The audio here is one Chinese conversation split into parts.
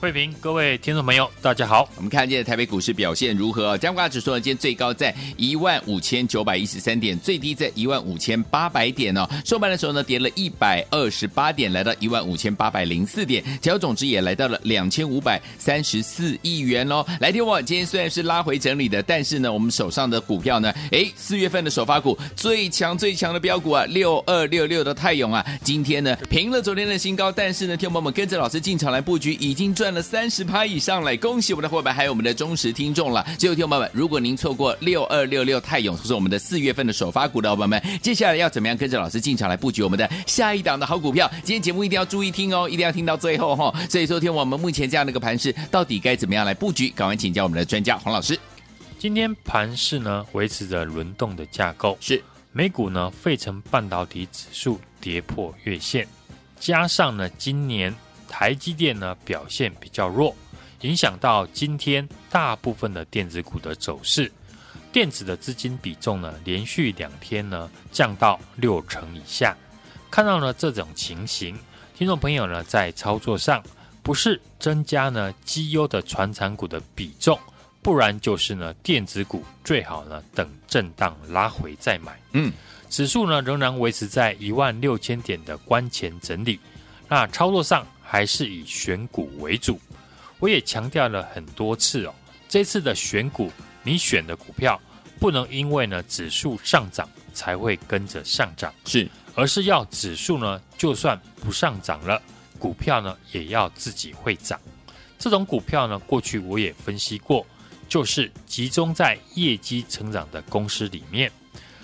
慧平，各位听众朋友，大家好。我们看见台北股市表现如何？加权指数呢，今天最高在一万五千九百一十三点，最低在一万五千八百点哦。收盘的时候呢，跌了一百二十八点，来到一万五千八百零四点，成交总值也来到了两千五百三十四亿元哦。来听我，今天虽然是拉回整理的，但是呢，我们手上的股票呢，哎，四月份的首发股最强最强的标股啊，六二六六的泰永啊，今天呢平了昨天的新高，但是呢，听我们跟着老师进场来布局，已经赚。赚了三十趴以上来，恭喜我们的伙伴，还有我们的忠实听众了。最后，听众朋友们，如果您错过六二六六泰永，就是我们的四月份的首发股的伙伴们，接下来要怎么样跟着老师进场来布局我们的下一档的好股票？今天节目一定要注意听哦，一定要听到最后哈、哦。所以，说听我们目前这样的一个盘势，到底该怎么样来布局？赶快请教我们的专家黄老师。今天盘势呢，维持着轮动的架构，是美股呢，费城半导体指数跌破月线，加上呢，今年。台积电呢表现比较弱，影响到今天大部分的电子股的走势。电子的资金比重呢连续两天呢降到六成以下。看到了这种情形，听众朋友呢在操作上不是增加呢绩优的传产股的比重，不然就是呢电子股最好呢等震荡拉回再买。嗯，指数呢仍然维持在一万六千点的关前整理。那操作上。还是以选股为主，我也强调了很多次哦。这次的选股，你选的股票不能因为呢指数上涨才会跟着上涨，是，而是要指数呢就算不上涨了，股票呢也要自己会涨。这种股票呢，过去我也分析过，就是集中在业绩成长的公司里面，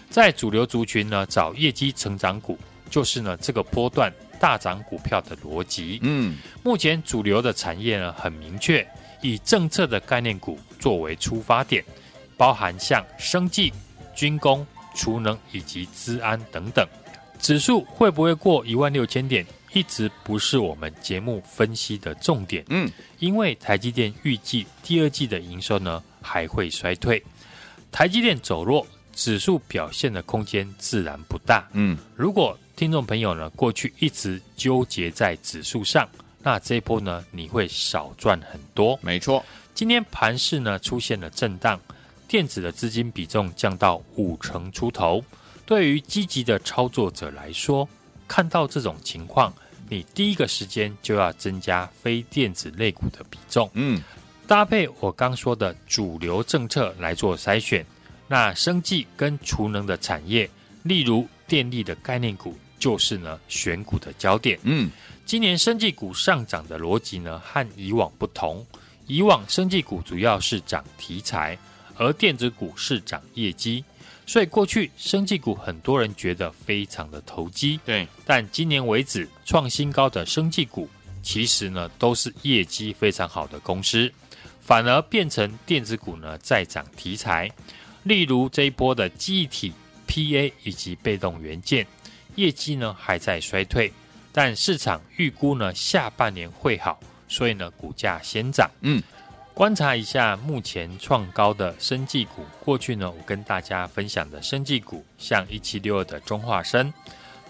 在主流族群呢找业绩成长股，就是呢这个波段。大涨股票的逻辑，嗯，目前主流的产业呢很明确，以政策的概念股作为出发点，包含像生技、军工、储能以及资安等等。指数会不会过一万六千点，一直不是我们节目分析的重点，嗯，因为台积电预计第二季的营收呢还会衰退，台积电走弱，指数表现的空间自然不大，嗯，如果听众朋友呢，过去一直纠结在指数上，那这一波呢，你会少赚很多。没错，今天盘市呢出现了震荡，电子的资金比重降到五成出头。对于积极的操作者来说，看到这种情况，你第一个时间就要增加非电子类股的比重。嗯，搭配我刚说的主流政策来做筛选。那生计跟储能的产业，例如电力的概念股。就是呢，选股的焦点。嗯，今年生技股上涨的逻辑呢，和以往不同。以往生技股主要是涨题材，而电子股是涨业绩，所以过去生技股很多人觉得非常的投机。对，但今年为止创新高的生技股，其实呢都是业绩非常好的公司，反而变成电子股呢在涨题材，例如这一波的记忆体、PA 以及被动元件。业绩呢还在衰退，但市场预估呢下半年会好，所以呢股价先涨。嗯，观察一下目前创高的生技股，过去呢我跟大家分享的生技股，像一七六二的中化生，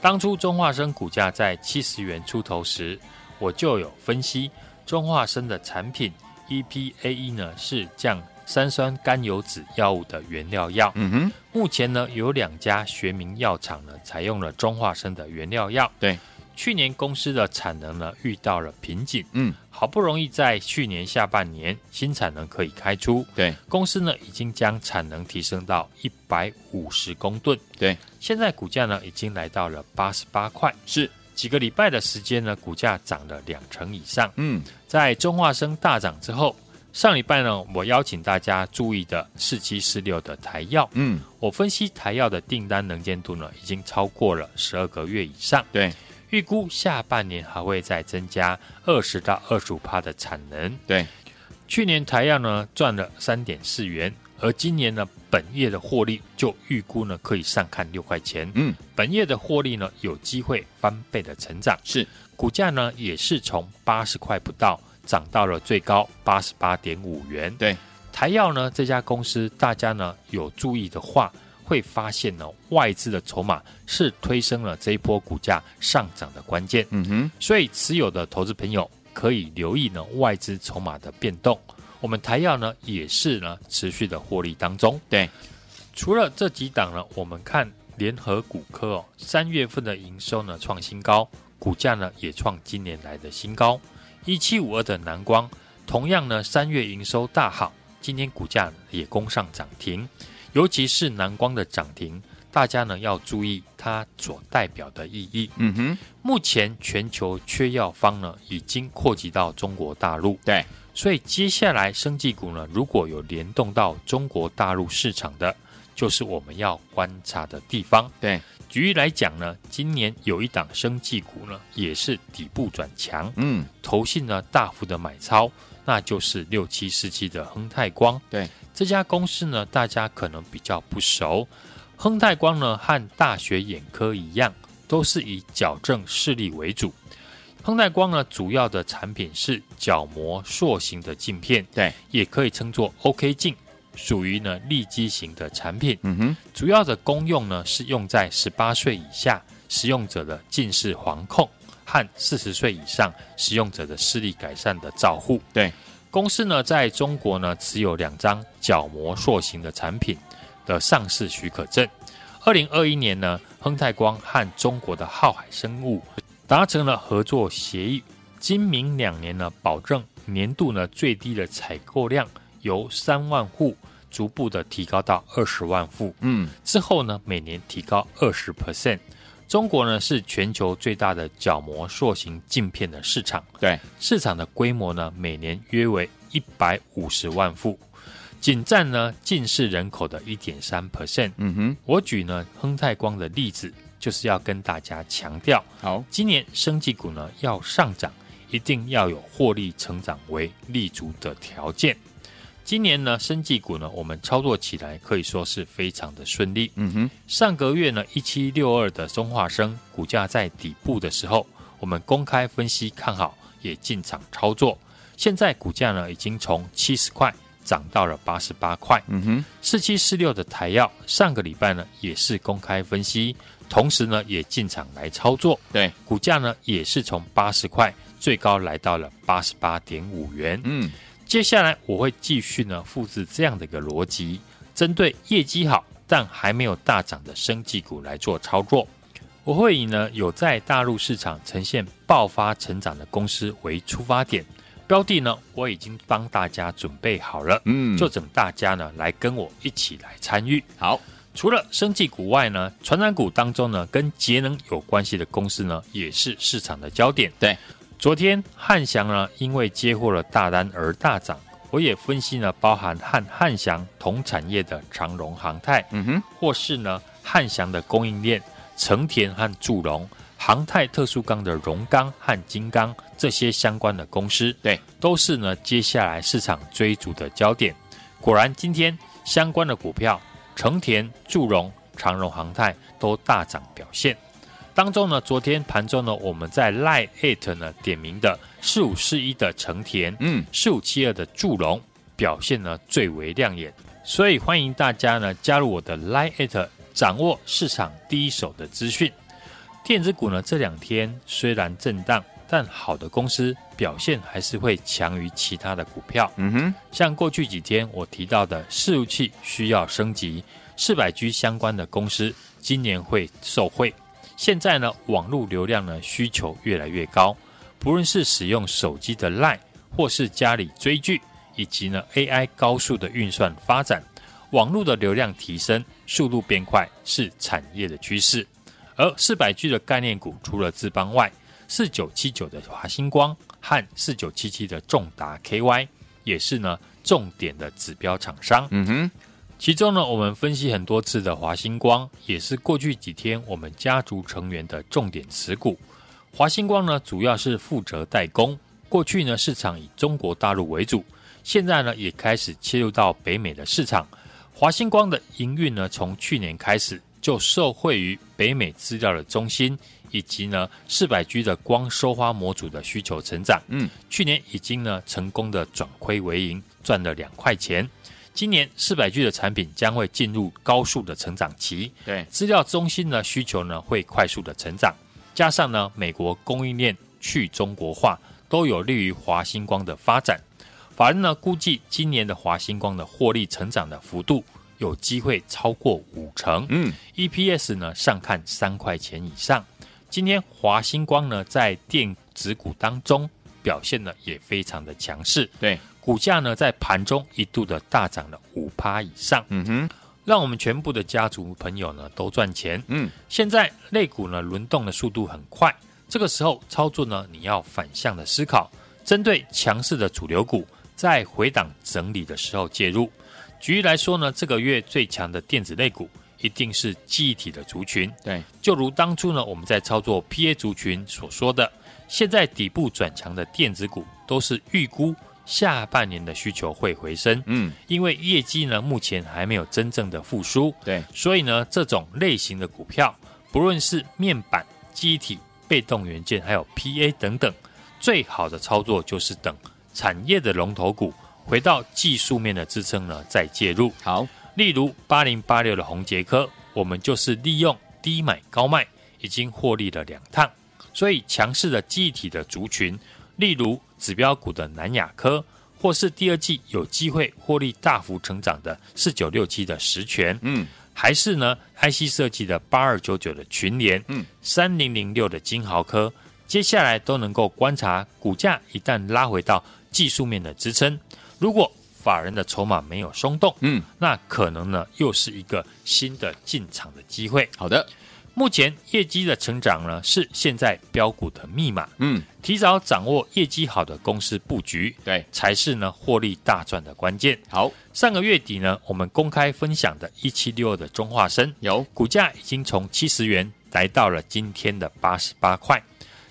当初中化生股价在七十元出头时，我就有分析中化生的产品 EPAE 呢是降。三酸甘油酯药物的原料药，嗯哼，目前呢有两家学名药厂呢采用了中化生的原料药。对，去年公司的产能呢遇到了瓶颈，嗯，好不容易在去年下半年新产能可以开出，对，公司呢已经将产能提升到一百五十公吨，对，现在股价呢已经来到了八十八块，是。几个礼拜的时间呢，股价涨了两成以上，嗯，在中化生大涨之后。上礼拜呢，我邀请大家注意的四七四六的台药，嗯，我分析台药的订单能见度呢，已经超过了十二个月以上。对，预估下半年还会再增加二十到二十五趴的产能。对，去年台药呢赚了三点四元，而今年呢本业的获利就预估呢可以上看六块钱。嗯，本业的获利呢有机会翻倍的成长。是，股价呢也是从八十块不到。涨到了最高八十八点五元。对，台药呢这家公司，大家呢有注意的话，会发现呢外资的筹码是推升了这一波股价上涨的关键。嗯哼，所以持有的投资朋友可以留意呢外资筹码的变动。我们台药呢也是呢持续的获利当中。对，除了这几档呢，我们看联合股科哦，三月份的营收呢创新高，股价呢也创今年来的新高。一七五二的南光，同样呢，三月营收大好，今天股价也攻上涨停。尤其是南光的涨停，大家呢要注意它所代表的意义。嗯哼，目前全球缺药方呢已经扩及到中国大陆，对，所以接下来生技股呢，如果有联动到中国大陆市场的，就是我们要观察的地方。对。举例来讲呢，今年有一档生技股呢，也是底部转强，嗯，投信呢大幅的买超，那就是六七四七的亨泰光。对，这家公司呢，大家可能比较不熟。亨泰光呢，和大学眼科一样，都是以矫正视力为主。亨泰光呢，主要的产品是角膜塑形的镜片，对，也可以称作 OK 镜。属于呢利基型的产品，嗯哼，主要的功用呢是用在十八岁以下使用者的近视防控和四十岁以上使用者的视力改善的照护。对，公司呢在中国呢持有两张角膜塑形的产品的上市许可证。二零二一年呢，亨泰光和中国的浩海生物达成了合作协议，今明两年呢保证年度呢最低的采购量。由三万户逐步的提高到二十万户，嗯，之后呢，每年提高二十 percent。中国呢是全球最大的角膜塑形镜片的市场，对，市场的规模呢每年约为一百五十万户，仅占呢近视人口的一点三 percent。嗯哼，我举呢亨泰光的例子，就是要跟大家强调，好，今年生技股呢要上涨，一定要有获利成长为立足的条件。今年呢，生技股呢，我们操作起来可以说是非常的顺利。嗯哼，上个月呢，一七六二的中化生股价在底部的时候，我们公开分析看好，也进场操作。现在股价呢，已经从七十块涨到了八十八块。嗯哼，四七四六的台药上个礼拜呢，也是公开分析，同时呢，也进场来操作。对，股价呢，也是从八十块最高来到了八十八点五元。嗯。接下来我会继续呢复制这样的一个逻辑，针对业绩好但还没有大涨的生技股来做操作。我会以呢有在大陆市场呈现爆发成长的公司为出发点，标的呢我已经帮大家准备好了，嗯，就等大家呢来跟我一起来参与。好，除了生技股外呢，传染股当中呢跟节能有关系的公司呢也是市场的焦点。对。昨天汉翔呢，因为接获了大单而大涨。我也分析了包含和汉翔同产业的长荣航太，嗯哼，或是呢汉翔的供应链成田和祝融、航太特殊钢的荣钢和金刚这些相关的公司，对，都是呢接下来市场追逐的焦点。果然，今天相关的股票成田、祝融、长荣航太都大涨表现。当中呢，昨天盘中呢，我们在 Line@ 呢点名的四五四一的成田，嗯，四五七二的祝融表现呢最为亮眼，所以欢迎大家呢加入我的 Line@，掌握市场第一手的资讯。电子股呢这两天虽然震荡，但好的公司表现还是会强于其他的股票。嗯哼，像过去几天我提到的伺服器需要升级，四百 G 相关的公司今年会受惠。现在呢，网络流量呢需求越来越高，不论是使用手机的 LINE，或是家里追剧，以及呢 AI 高速的运算发展，网络的流量提升，速度变快是产业的趋势。而四百 G 的概念股，除了智邦外，四九七九的华星光和四九七七的重达 KY，也是呢重点的指标厂商。嗯哼，其中呢，我们分析很多次的华星光，也是过去几天我们家族成员的重点持股。华星光呢，主要是负责代工，过去呢市场以中国大陆为主，现在呢也开始切入到北美的市场。华星光的营运呢，从去年开始就受惠于北美资料的中心。以及呢，四百 G 的光收发模组的需求成长，嗯，去年已经呢成功的转亏为盈，赚了两块钱。今年四百 G 的产品将会进入高速的成长期，对，资料中心呢需求呢会快速的成长，加上呢美国供应链去中国化，都有利于华星光的发展。法人呢估计今年的华星光的获利成长的幅度有机会超过五成，嗯，EPS 呢上看三块钱以上。今天华星光呢，在电子股当中表现呢也非常的强势，对，股价呢在盘中一度的大涨了五趴以上，嗯哼，让我们全部的家族朋友呢都赚钱，嗯，现在类股呢轮动的速度很快，这个时候操作呢你要反向的思考，针对强势的主流股在回档整理的时候介入，举例来说呢，这个月最强的电子类股。一定是记忆体的族群，对，就如当初呢，我们在操作 PA 族群所说的，现在底部转强的电子股都是预估下半年的需求会回升，嗯，因为业绩呢目前还没有真正的复苏，对，所以呢这种类型的股票，不论是面板、记忆体、被动元件，还有 PA 等等，最好的操作就是等产业的龙头股回到技术面的支撑呢再介入，好。例如八零八六的宏杰科，我们就是利用低买高卖，已经获利了两趟。所以强势的记忆体的族群，例如指标股的南亚科，或是第二季有机会获利大幅成长的四九六七的实权，嗯，还是呢 IC 设计的八二九九的群联，嗯，三零零六的金豪科，接下来都能够观察股价一旦拉回到技术面的支撑，如果。法人的筹码没有松动，嗯，那可能呢又是一个新的进场的机会。好的，目前业绩的成长呢是现在标股的密码，嗯，提早掌握业绩好的公司布局，对，才是呢获利大赚的关键。好，上个月底呢，我们公开分享的一七六二的中化生，有。股价已经从七十元来到了今天的八十八块。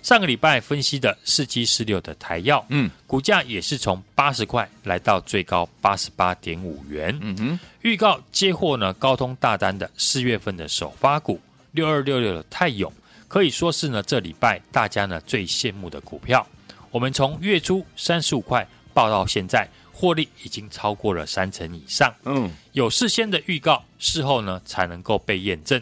上个礼拜分析的四七四六的台药，嗯，股价也是从八十块来到最高八十八点五元。嗯哼，预告接获呢高通大单的四月份的首发股六二六六的泰永，可以说是呢这礼拜大家呢最羡慕的股票。我们从月初三十五块报到现在，获利已经超过了三成以上。嗯，有事先的预告，事后呢才能够被验证。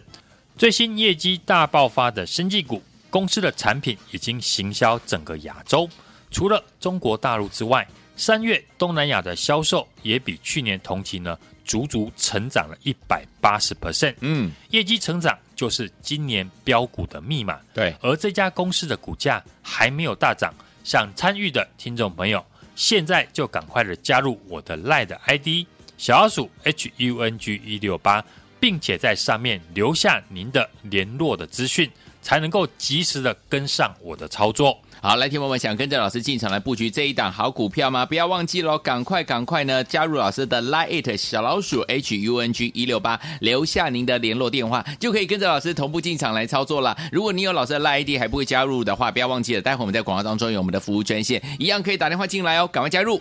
最新业绩大爆发的生技股。公司的产品已经行销整个亚洲，除了中国大陆之外，三月东南亚的销售也比去年同期呢，足足成长了一百八十 percent。嗯，业绩成长就是今年标股的密码。对，而这家公司的股价还没有大涨，想参与的听众朋友，现在就赶快的加入我的 LINE 的 ID 小老鼠 H U N G 一六八，并且在上面留下您的联络的资讯。才能够及时的跟上我的操作。好，来，听我们想跟着老师进场来布局这一档好股票吗？不要忘记喽，赶快赶快呢加入老师的 Lite 小老鼠 H U N G 一六八，留下您的联络电话，就可以跟着老师同步进场来操作了。如果你有老师的 Line ID 还不会加入的话，不要忘记了，待会我们在广告当中有我们的服务专线，一样可以打电话进来哦，赶快加入。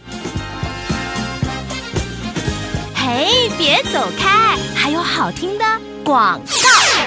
嘿，别走开，还有好听的广告。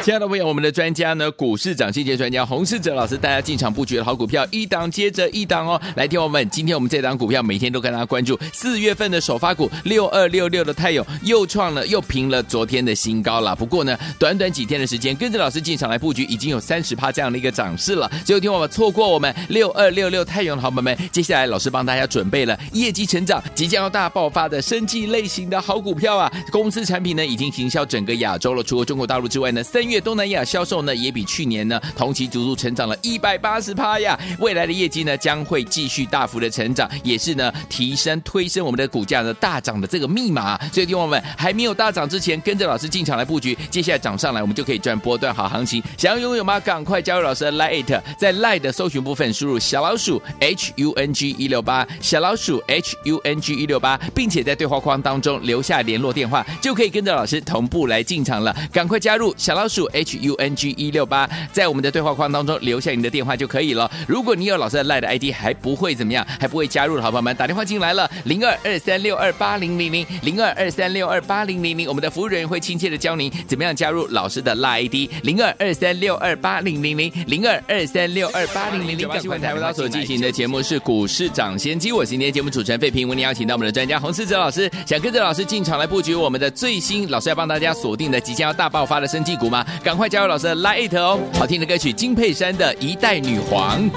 亲爱的朋友，我们的专家呢，股市涨跌专家洪世哲老师带大家进场布局的好股票，一档接着一档哦。来听我们，今天我们这档股票每天都跟大家关注，四月份的首发股六二六六的泰永又创了又平了昨天的新高了。不过呢，短短几天的时间，跟着老师进场来布局，已经有三十趴这样的一个涨势了。最后听我们错过我们六二六六泰永的好朋友们，接下来老师帮大家准备了业绩成长即将要大爆发的生技类型的好股票啊。公司产品呢已经行销整个亚洲了，除了中国大陆之外呢，三月。月东南亚销售呢也比去年呢同期足足成长了一百八十趴呀，未来的业绩呢将会继续大幅的成长，也是呢提升推升我们的股价呢大涨的这个密码。所以，听我们还没有大涨之前，跟着老师进场来布局，接下来涨上来，我们就可以赚波段好行情。想要拥有吗？赶快加入老师的 Light，在 Light 的搜寻部分输入小老鼠 H U N G 一六八，小老鼠 H U N G 一六八，并且在对话框当中留下联络电话，就可以跟着老师同步来进场了。赶快加入小老鼠 H U N G 一六八，在我们的对话框当中留下你的电话就可以了。如果你有老师的 Lite 的 ID 还不会怎么样，还不会加入的好朋友们，打电话进来了，零二二三六二八零零零零二二三六二八零零零，我们的服务人员会亲切的教您怎么样加入老师的 Lite ID 零二二三六二八零零零零二二三六二八零零零。赶快台为大所进行的节目是股市涨先机，我是今天节目主持人费平，为您邀请到我们的专家洪世哲老师，想跟着老师进场来布局我们的最新老师要帮大家锁定的即将要大爆发的生技股吗？赶快加入老师的 Lite 哦！好听的歌曲金佩珊的一代女皇。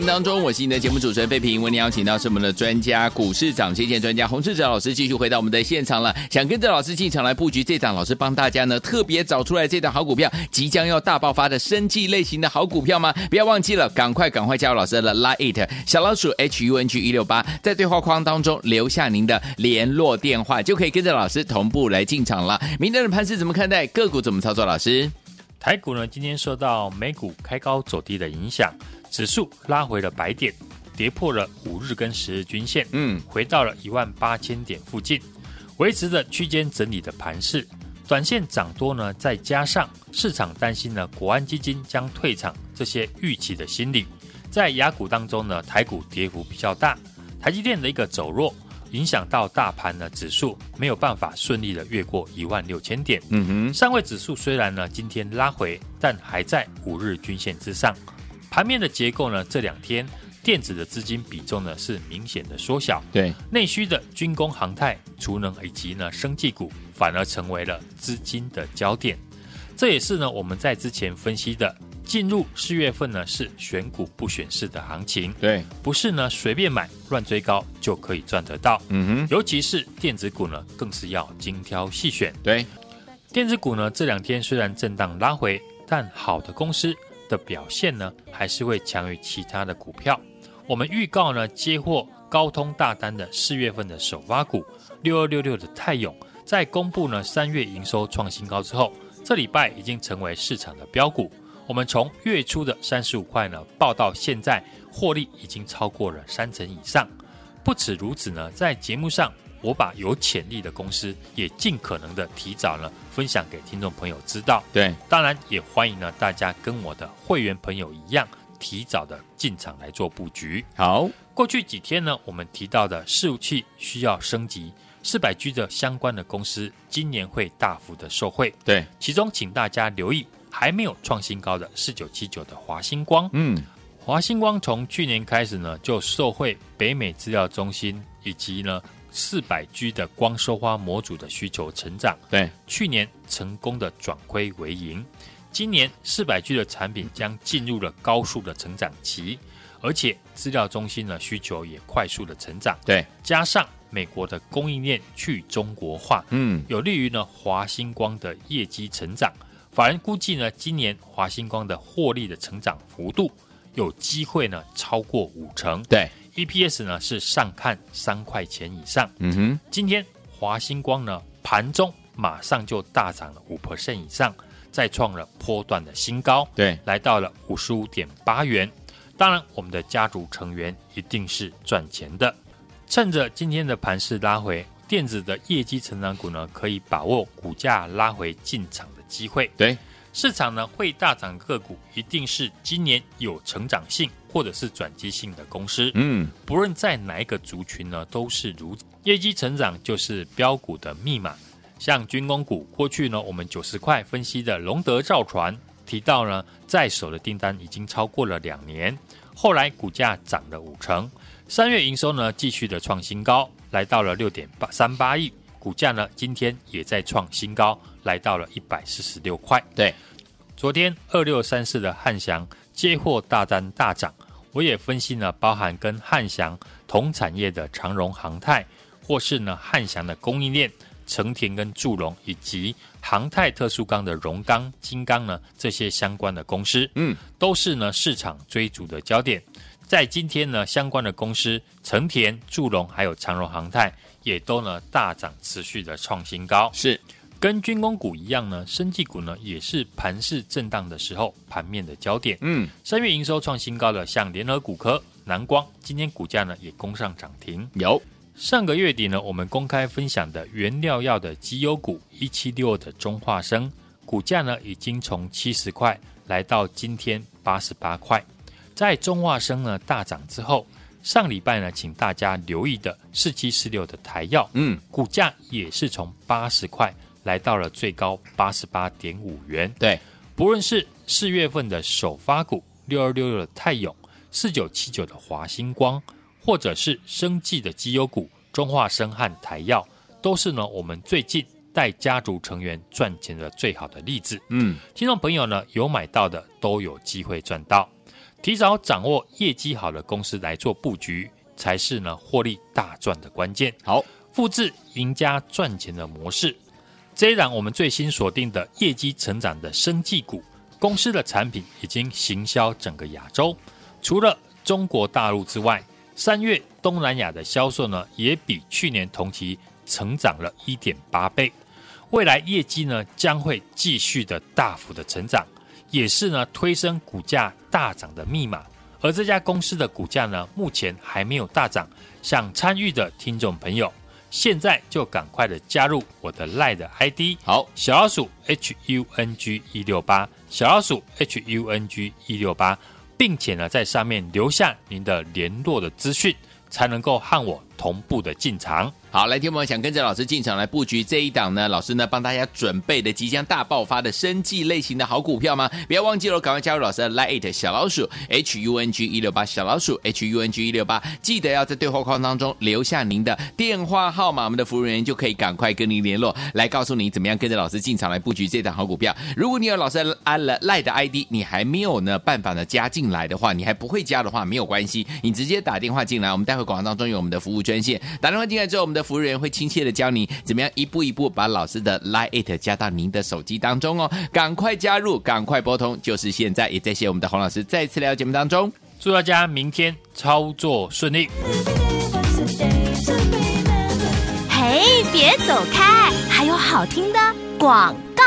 目当中，我是你的节目主持人费平。为您邀请到是我们的专家股市涨跌线专家洪志哲老师，继续回到我们的现场了。想跟着老师进场来布局这档，老师帮大家呢特别找出来这档好股票，即将要大爆发的生技类型的好股票吗？不要忘记了，赶快赶快加入老师的 Line 小老鼠 H U N G 一六八，在对话框当中留下您的联络电话，就可以跟着老师同步来进场了。明天的盘势怎么看待？个股怎么操作？老师，台股呢今天受到美股开高走低的影响。指数拉回了百点，跌破了五日跟十日均线，嗯，回到了一万八千点附近，维持着区间整理的盘势。短线涨多呢，再加上市场担心呢，国安基金将退场这些预期的心理，在雅股当中呢，台股跌幅比较大，台积电的一个走弱，影响到大盘的指数没有办法顺利的越过一万六千点。嗯哼，上位指数虽然呢今天拉回，但还在五日均线之上。盘面的结构呢，这两天电子的资金比重呢是明显的缩小，对，内需的军工、航太、储能以及呢生技股反而成为了资金的焦点。这也是呢我们在之前分析的，进入四月份呢是选股不选市的行情，对，不是呢随便买乱追高就可以赚得到，嗯哼，尤其是电子股呢更是要精挑细选，对，电子股呢这两天虽然震荡拉回，但好的公司。的表现呢，还是会强于其他的股票。我们预告呢，接获高通大单的四月份的首发股六二六六的泰永，在公布呢三月营收创新高之后，这礼拜已经成为市场的标股。我们从月初的三十五块呢，报到现在获利已经超过了三成以上。不止如此呢，在节目上我把有潜力的公司也尽可能的提早呢分享给听众朋友知道。对，当然也欢迎呢大家跟我的会员朋友一样，提早的进场来做布局。好，过去几天呢，我们提到的伺服器需要升级，四百 G 的相关的公司今年会大幅的受惠。对，其中请大家留意还没有创新高的四九七九的华星光。嗯，华星光从去年开始呢，就受惠北美资料中心以及呢四百 G 的光收花模组的需求成长。对，去年成功的转亏为盈。今年四百 G 的产品将进入了高速的成长期，而且资料中心的需求也快速的成长。对，加上美国的供应链去中国化，嗯，有利于呢华星光的业绩成长。法人估计呢，今年华星光的获利的成长幅度有机会呢超过五成。对，EPS 呢是上看三块钱以上。嗯哼，今天华星光呢盘中马上就大涨了五 percent 以上。再创了波段的新高，对，来到了五十五点八元。当然，我们的家族成员一定是赚钱的。趁着今天的盘势拉回，电子的业绩成长股呢，可以把握股价拉回进场的机会。对，市场呢会大涨个股，一定是今年有成长性或者是转机性的公司。嗯，不论在哪一个族群呢，都是如此。业绩成长就是标股的密码。像军工股，过去呢，我们九十块分析的龙德造船提到呢，在手的订单已经超过了两年，后来股价涨了五成，三月营收呢继续的创新高，来到了六点八三八亿，股价呢今天也在创新高，来到了一百四十六块。对，昨天二六三四的汉翔接获大单大涨，我也分析呢，包含跟汉翔同产业的长荣航太，或是呢汉翔的供应链。成田跟祝融以及航太特殊钢的荣钢、金刚呢，这些相关的公司，嗯，都是呢市场追逐的焦点。在今天呢，相关的公司成田、祝融还有长荣航太，也都呢大涨，持续的创新高。是跟军工股一样呢，生技股呢也是盘势震荡的时候盘面的焦点。嗯，三月营收创新高的，像联合骨科、南光，今天股价呢也攻上涨停。有。上个月底呢，我们公开分享的原料药的绩优股一七六二的中化生，股价呢已经从七十块来到今天八十八块。在中化生呢大涨之后，上礼拜呢，请大家留意的四七四六的台药，嗯，股价也是从八十块来到了最高八十八点五元。对，不论是四月份的首发股六二六六的泰永，四九七九的华星光。或者是生技的绩优股，中化生和台药，都是呢我们最近带家族成员赚钱的最好的例子。嗯，听众朋友呢有买到的都有机会赚到，提早掌握业绩好的公司来做布局，才是呢获利大赚的关键。好，复制赢家赚钱的模式。这一档我们最新锁定的业绩成长的生技股，公司的产品已经行销整个亚洲，除了中国大陆之外。三月东南亚的销售呢，也比去年同期成长了一点八倍。未来业绩呢，将会继续的大幅的成长，也是呢推升股价大涨的密码。而这家公司的股价呢，目前还没有大涨。想参与的听众朋友，现在就赶快的加入我的 LINE 的 ID，好，小老鼠 H U N G 一六八，小老鼠 H U N G 一六八。并且呢，在上面留下您的联络的资讯，才能够和我同步的进场。好，来，听我们想跟着老师进场来布局这一档呢？老师呢帮大家准备的即将大爆发的生计类型的好股票吗？不要忘记了，赶快加入老师的 Line 小老鼠 H U N G 一六八小老鼠 H U N G 一六八，记得要在对话框当中留下您的电话号码，我们的服务人员就可以赶快跟您联络，来告诉你怎么样跟着老师进场来布局这档好股票。如果你有老师安了 Line 的 ID，你还没有呢办法呢加进来的话，你还不会加的话，没有关系，你直接打电话进来，我们待会广告当中有我们的服务专线，打电话进来之后，我们的服务人员会亲切的教你怎么样一步一步把老师的 Line 加到您的手机当中哦，赶快加入，赶快拨通，就是现在！也谢谢我们的洪老师再次来到节目当中，祝大家明天操作顺利。嘿，别走开，还有好听的广告。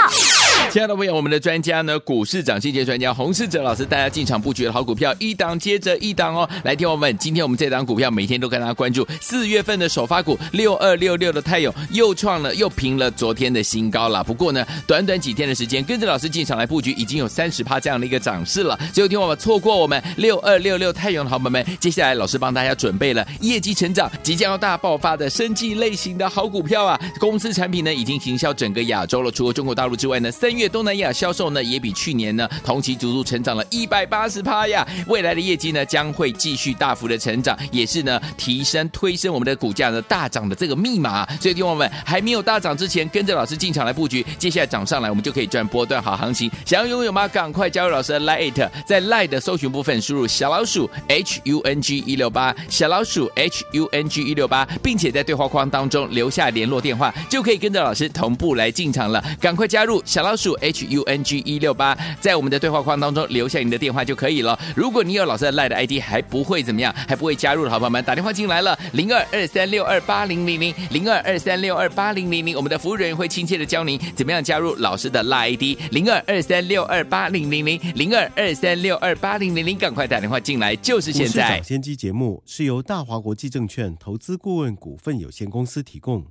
亲爱的朋友，我们的专家呢，股市涨跌专家洪世哲老师，大家进场布局的好股票，一档接着一档哦。来听我们，今天我们这档股票每天都跟大家关注，四月份的首发股六二六六的泰永又创了又平了昨天的新高了。不过呢，短短几天的时间，跟着老师进场来布局，已经有三十趴这样的一个涨势了。所以听我们错过我们六二六六泰永的好朋友们，接下来老师帮大家准备了业绩成长即将要大爆发的生技类型的好股票啊！公司产品呢已经行销整个亚洲了，除了中国大陆之外呢，三月。东南亚销售呢也比去年呢同期足足成长了一百八十趴呀！未来的业绩呢将会继续大幅的成长，也是呢提升推升我们的股价呢大涨的这个密码。所以，听我们还没有大涨之前，跟着老师进场来布局，接下来涨上来，我们就可以赚波段好行情。想要拥有吗？赶快加入老师的 Lite，在 Lite 的搜寻部分输入小老鼠 H U N G 一六八，小老鼠 H U N G 一六八，并且在对话框当中留下联络电话，就可以跟着老师同步来进场了。赶快加入小老鼠。H U N G 一六八，在我们的对话框当中留下你的电话就可以了。如果你有老师的 LINE 的 ID 还不会怎么样，还不会加入的好朋友们，打电话进来了，零二二三六二八零零零，零二二三六二八零零零，我们的服务人员会亲切的教您怎么样加入老师的 LINE ID，零二二三六二八零零零，零二二三六二八零零零，赶快打电话进来，就是现在。涨先机节目是由大华国际证券投资顾问股份有限公司提供，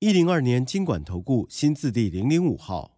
一零二年金管投顾新字第零零五号。